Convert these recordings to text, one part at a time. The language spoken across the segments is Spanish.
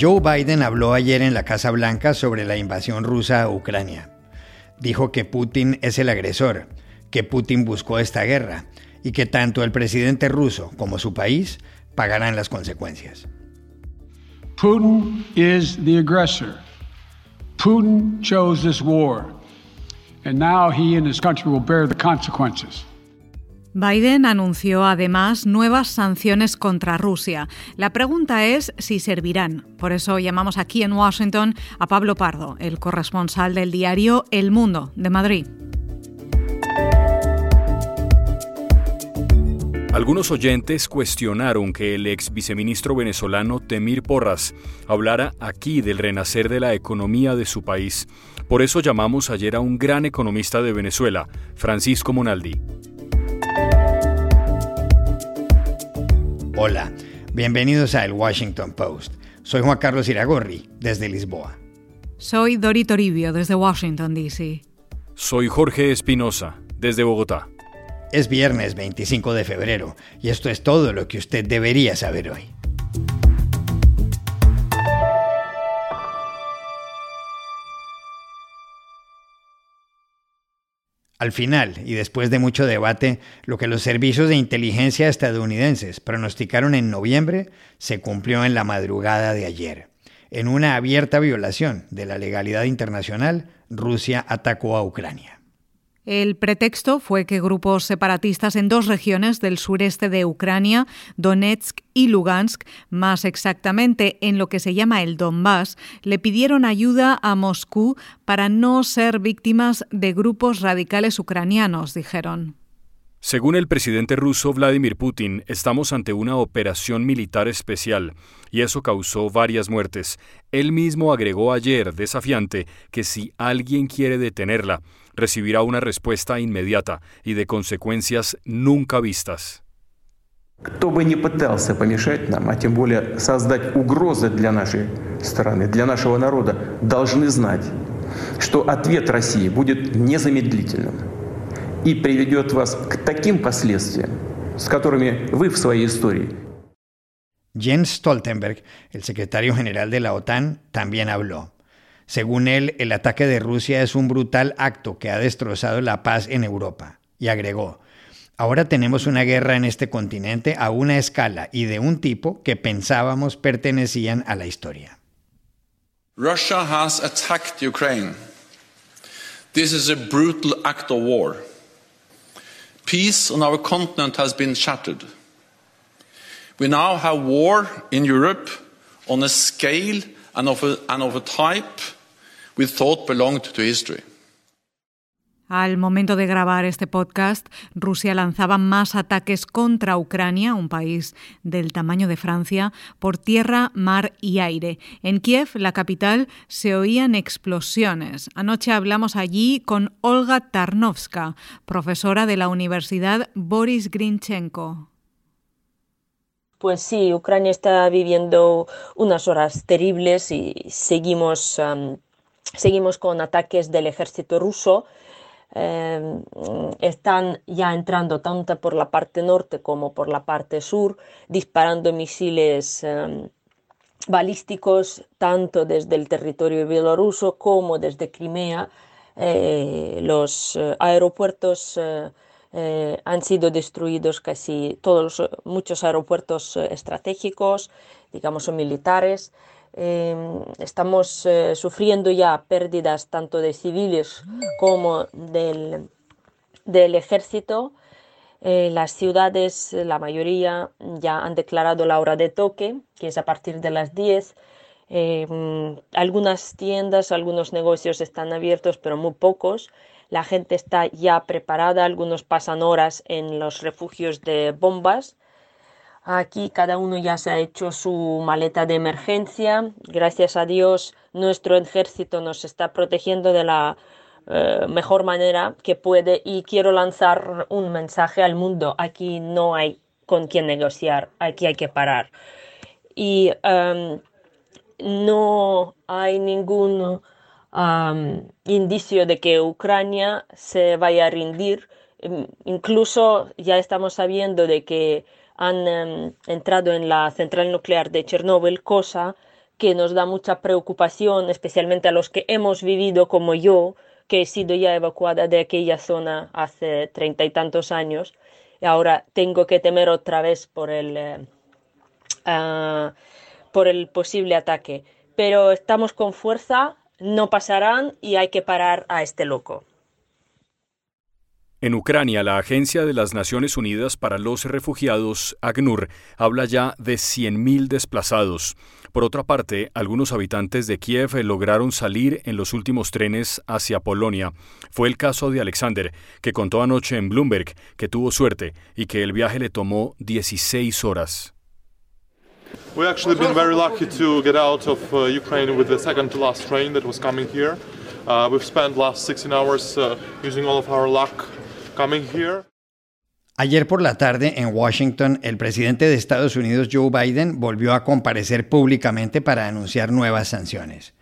Joe Biden habló ayer en la Casa Blanca sobre la invasión rusa a Ucrania. Dijo que Putin es el agresor, que Putin buscó esta guerra y que tanto el presidente ruso como su país pagarán las consecuencias. Putin is the aggressor. Putin chose this war, and now he and his country will bear the consequences. Biden anunció además nuevas sanciones contra Rusia. La pregunta es si servirán. Por eso llamamos aquí en Washington a Pablo Pardo, el corresponsal del diario El Mundo de Madrid. Algunos oyentes cuestionaron que el ex viceministro venezolano Temir Porras hablara aquí del renacer de la economía de su país. Por eso llamamos ayer a un gran economista de Venezuela, Francisco Monaldi. Hola, bienvenidos a El Washington Post. Soy Juan Carlos Iragorri, desde Lisboa. Soy Dori Toribio, desde Washington, D.C. Soy Jorge Espinosa, desde Bogotá. Es viernes 25 de febrero y esto es todo lo que usted debería saber hoy. Al final, y después de mucho debate, lo que los servicios de inteligencia estadounidenses pronosticaron en noviembre se cumplió en la madrugada de ayer. En una abierta violación de la legalidad internacional, Rusia atacó a Ucrania. El pretexto fue que grupos separatistas en dos regiones del sureste de Ucrania, Donetsk y Lugansk, más exactamente en lo que se llama el Donbass, le pidieron ayuda a Moscú para no ser víctimas de grupos radicales ucranianos, dijeron. Según el presidente ruso Vladimir Putin, estamos ante una operación militar especial, y eso causó varias muertes. Él mismo agregó ayer, desafiante, que si alguien quiere detenerla, recibirá una respuesta inmediata y de consecuencias nunca vistas. Кто бы ни пытался помешать нам, а тем более создать угрозы для нашей страны, для нашего народа, должны знать, что ответ России будет незамедлительным и приведет вас к таким последствиям, с которыми вы в своей истории. Jens Stoltenberg, el secretario general de la OTAN, también habló. Según él, el ataque de Rusia es un brutal acto que ha destrozado la paz en Europa. Y agregó, ahora tenemos una guerra en este continente a una escala y de un tipo que pensábamos pertenecían a la historia. Russia has attacked Ukraine. This is a brutal act of war. Peace on our continent has been shattered. We now have war in Europe on a scale and of a, and of a type we thought belonged to history. Al momento de grabar este podcast, Rusia lanzaba más ataques contra Ucrania, un país del tamaño de Francia, por tierra, mar y aire. En Kiev, la capital, se oían explosiones. Anoche hablamos allí con Olga Tarnovska, profesora de la Universidad Boris Grinchenko. Pues sí, Ucrania está viviendo unas horas terribles y seguimos, um, seguimos con ataques del ejército ruso. Eh, están ya entrando tanto por la parte norte como por la parte sur, disparando misiles eh, balísticos tanto desde el territorio bielorruso como desde Crimea. Eh, los aeropuertos han sido destruidos casi todos, muchos aeropuertos estratégicos, digamos, o militares. Eh, estamos eh, sufriendo ya pérdidas tanto de civiles como del, del ejército. Eh, las ciudades, la mayoría, ya han declarado la hora de toque, que es a partir de las 10. algunas tiendas, algunos negocios están abiertos, pero muy pocos. La gente está ya preparada, algunos pasan horas en los refugios de bombas Aquí cada uno ya se ha hecho su maleta de emergencia. Gracias a Dios nuestro ejército nos está protegiendo de la eh, mejor manera que puede y quiero lanzar un mensaje al mundo. Aquí no hay con quién negociar, aquí hay que parar. Y em, no hay ningún em, indicio de que Ucrania se vaya a rendir. Em, incluso ya estamos sabiendo de que han em, entrado en la central nuclear de Chernóbil, cosa que nos da mucha preocupación, especialmente a los que hemos vivido como yo, que he sido ya evacuada de aquella zona hace treinta y tantos años, y ahora tengo que temer otra vez por el, eh, ah, por el posible ataque. Pero estamos con fuerza, no pasarán y hay que parar a este loco. En Ucrania, la Agencia de las Naciones Unidas para los Refugiados, ACNUR, habla ya de 100.000 desplazados. Por otra parte, algunos habitantes de Kiev lograron salir en los últimos trenes hacia Polonia. Fue el caso de Alexander, que contó anoche en Bloomberg que tuvo suerte y que el viaje le tomó 16 horas. We actually been very lucky to get out of uh, Ukraine with the second to last train that was coming here. Uh, we've spent last 16 hours uh, using all of our luck Ayer por la tarde en Washington, el presidente de Estados Unidos Joe Biden volvió a comparecer públicamente para anunciar nuevas sanciones.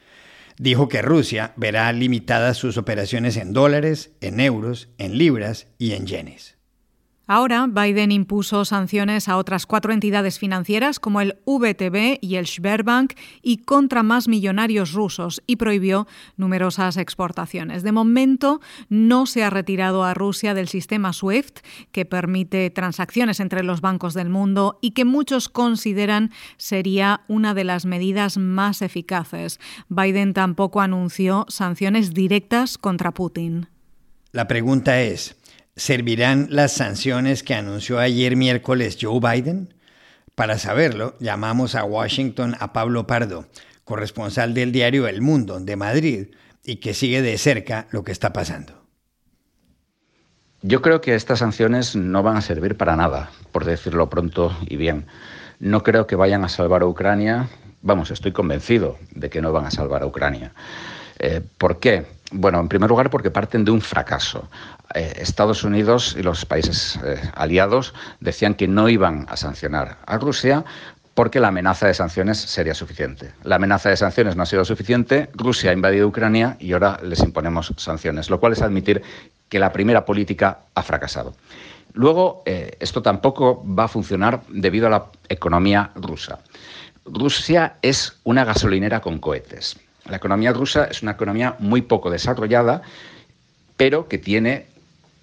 Dijo que Rusia verá limitadas sus operaciones en dólares, en euros, en libras y en yenes. Ahora, Biden impuso sanciones a otras cuatro entidades financieras como el VTB y el Sberbank y contra más millonarios rusos y prohibió numerosas exportaciones. De momento, no se ha retirado a Rusia del sistema SWIFT, que permite transacciones entre los bancos del mundo y que muchos consideran sería una de las medidas más eficaces. Biden tampoco anunció sanciones directas contra Putin. La pregunta es, ¿Servirán las sanciones que anunció ayer miércoles Joe Biden? Para saberlo, llamamos a Washington a Pablo Pardo, corresponsal del diario El Mundo de Madrid y que sigue de cerca lo que está pasando. Yo creo que estas sanciones no van a servir para nada, por decirlo pronto y bien. No creo que vayan a salvar a Ucrania. Vamos, estoy convencido de que no van a salvar a Ucrania. Eh, ¿Por qué? Bueno, en primer lugar porque parten de un fracaso. Eh, Estados Unidos y los países eh, aliados decían que no iban a sancionar a Rusia porque la amenaza de sanciones sería suficiente. La amenaza de sanciones no ha sido suficiente, Rusia ha invadido Ucrania y ahora les imponemos sanciones, lo cual es admitir que la primera política ha fracasado. Luego, esto tampoco va a funcionar debido a la economía rusa. Rusia es una gasolinera con cohetes. La economía rusa es una economía muy poco desarrollada, pero que tiene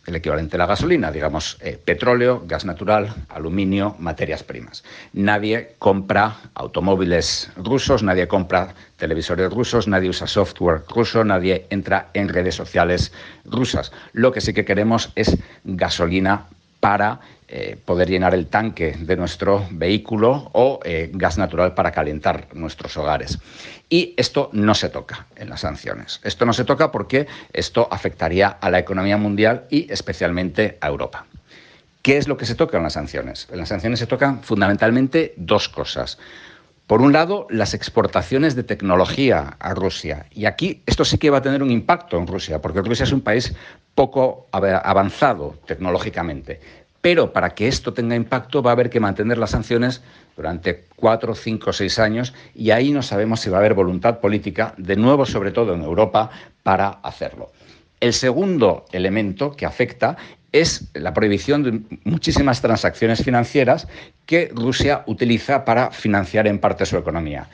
el equivalente a la gasolina, digamos, eh, petróleo, gas natural, aluminio, materias primas. Nadie compra automóviles rusos, nadie compra televisores rusos, nadie usa software ruso, nadie entra en redes sociales rusas. Lo que sí que queremos es gasolina para eh, poder llenar el tanque de nuestro vehículo o eh, gas natural para calentar nuestros hogares. Y esto no se toca en las sanciones. Esto no se toca porque esto afectaría a la economía mundial y especialmente a Europa. ¿Qué es lo que se toca en las sanciones? En las sanciones se tocan fundamentalmente dos cosas. Por un lado, las exportaciones de tecnología a Rusia. Y aquí esto sí que va a tener un impacto en Rusia, porque Rusia es un país poco avanzado tecnológicamente. Pero para que esto tenga impacto va a haber que mantener las sanciones durante cuatro, cinco, seis años y ahí no sabemos si va a haber voluntad política, de nuevo sobre todo en Europa, para hacerlo. El segundo elemento que afecta es la prohibición de muchísimas transacciones financieras que Rusia utiliza para financiar en parte su economía.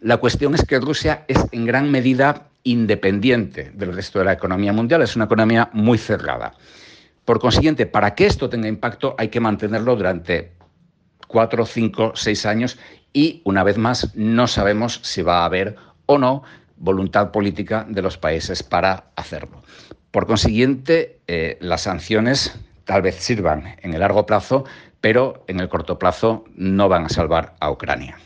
La cuestión es que Rusia es en gran medida independiente del resto de la economía mundial, es una economía muy cerrada. Por consiguiente, para que esto tenga impacto hay que mantenerlo durante cuatro, cinco, seis años y, una vez más, no sabemos si va a haber o no voluntad política de los países para hacerlo. Por consiguiente, eh, las sanciones tal vez sirvan en el largo plazo, pero en el corto plazo no van a salvar a Ucrania.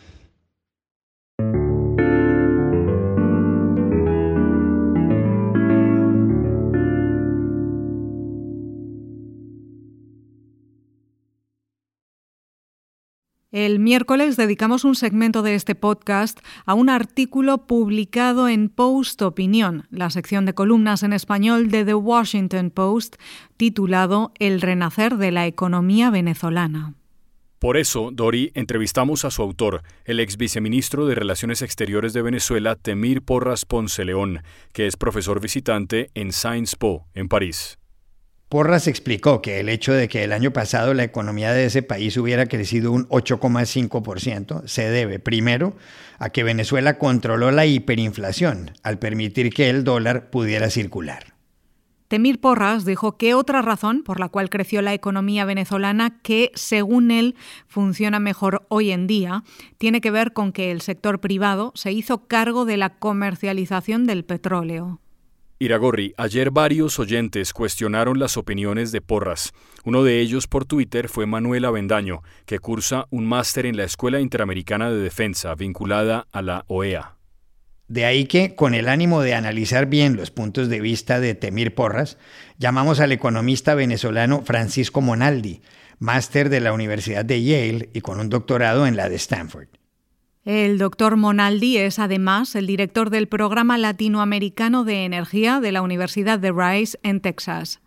El miércoles dedicamos un segmento de este podcast a un artículo publicado en Post Opinión, la sección de columnas en español de The Washington Post, titulado El renacer de la economía venezolana. Por eso, Dori, entrevistamos a su autor, el ex viceministro de Relaciones Exteriores de Venezuela, Temir Porras Ponce León, que es profesor visitante en Sciences Po, en París. Porras explicó que el hecho de que el año pasado la economía de ese país hubiera crecido un 8,5% se debe, primero, a que Venezuela controló la hiperinflación al permitir que el dólar pudiera circular. Temir Porras dijo que otra razón por la cual creció la economía venezolana, que según él funciona mejor hoy en día, tiene que ver con que el sector privado se hizo cargo de la comercialización del petróleo. Iragorri, ayer varios oyentes cuestionaron las opiniones de Porras. Uno de ellos por Twitter fue Manuel Avendaño, que cursa un máster en la Escuela Interamericana de Defensa vinculada a la OEA. De ahí que, con el ánimo de analizar bien los puntos de vista de Temir Porras, llamamos al economista venezolano Francisco Monaldi, máster de la Universidad de Yale y con un doctorado en la de Stanford. El doctor Monaldi es además el director del Programa Latinoamericano de Energía de la Universidad de Rice en Texas.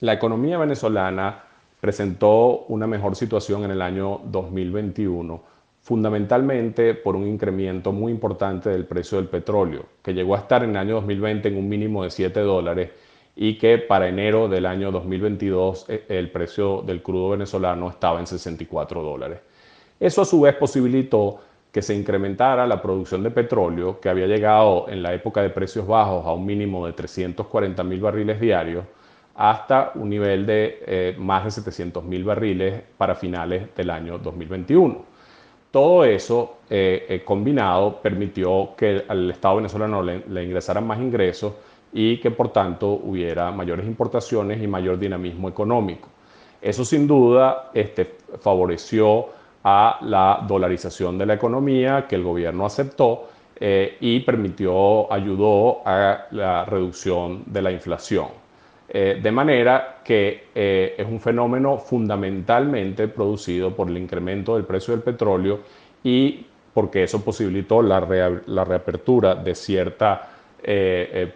La economía venezolana presentó una mejor situación en el año 2021, fundamentalmente por un incremento muy importante del precio del petróleo, que llegó a estar en el año 2020 en un mínimo de 7 dólares y que para enero del año 2022 eh, el precio del crudo venezolano estaba en 64 dólares. Eso a su vez posibilitó que se incrementara la producción de petróleo, que había llegado en la época de precios bajos a un mínimo de 340 mil barriles diarios, hasta un nivel de eh, más de 700 mil barriles para finales del año 2021. Todo eso eh, eh, combinado permitió que al Estado venezolano le, le ingresaran más ingresos y que por tanto hubiera mayores importaciones y mayor dinamismo económico. Eso sin duda este, favoreció a la dolarización de la economía que el gobierno aceptó eh, y permitió, ayudó a la reducción de la inflación. Eh, de manera que eh, es un fenómeno fundamentalmente producido por el incremento del precio del petróleo y porque eso posibilitó la, la reapertura de cierta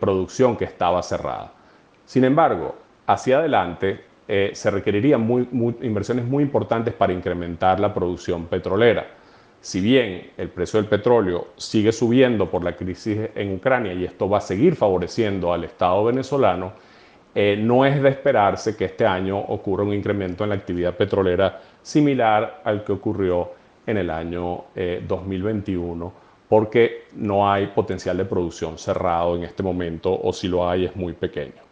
producción que estaba cerrada. Sin embargo, hacia adelante, eh, se requerirían inversiones muy importantes para incrementar la producción petrolera. Si bien el precio del petróleo sigue subiendo por la crisis en Ucrania y esto va a seguir favoreciendo al Estado venezolano, eh, no es de esperarse que este año ocurra un incremento en la actividad petrolera similar al que ocurrió en el año 2021, eh, porque no hay potencial de producción cerrado en este momento o si lo hay es muy pequeño.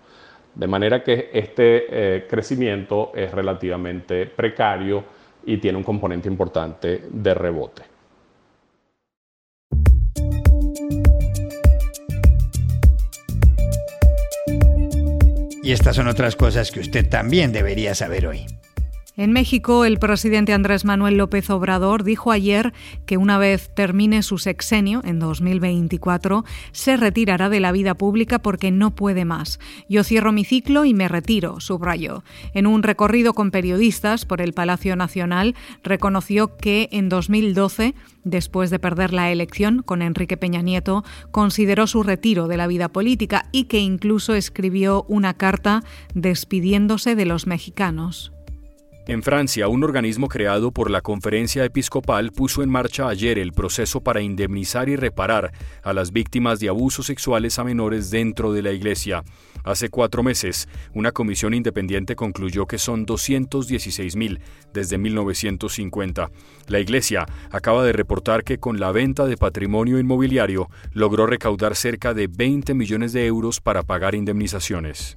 De manera que este eh, crecimiento es relativamente precario y tiene un componente importante de rebote. Y estas son otras cosas que usted también debería saber hoy. En México, el presidente Andrés Manuel López Obrador dijo ayer que una vez termine su sexenio, en 2024, se retirará de la vida pública porque no puede más. Yo cierro mi ciclo y me retiro, subrayó. En un recorrido con periodistas por el Palacio Nacional, reconoció que en 2012 después de perder la elección con Enrique Peña Nieto, consideró su retiro de la vida política y que incluso escribió una carta despidiéndose de los mexicanos. En Francia, un organismo creado por la Conferencia Episcopal puso en marcha ayer el proceso para indemnizar y reparar a las víctimas de abusos sexuales a menores dentro de la Iglesia. Hace cuatro meses, una comisión independiente concluyó que son 216.000 desde 1950. La Iglesia acaba de reportar que con la venta de patrimonio inmobiliario logró recaudar cerca de 20 millones de euros para pagar indemnizaciones.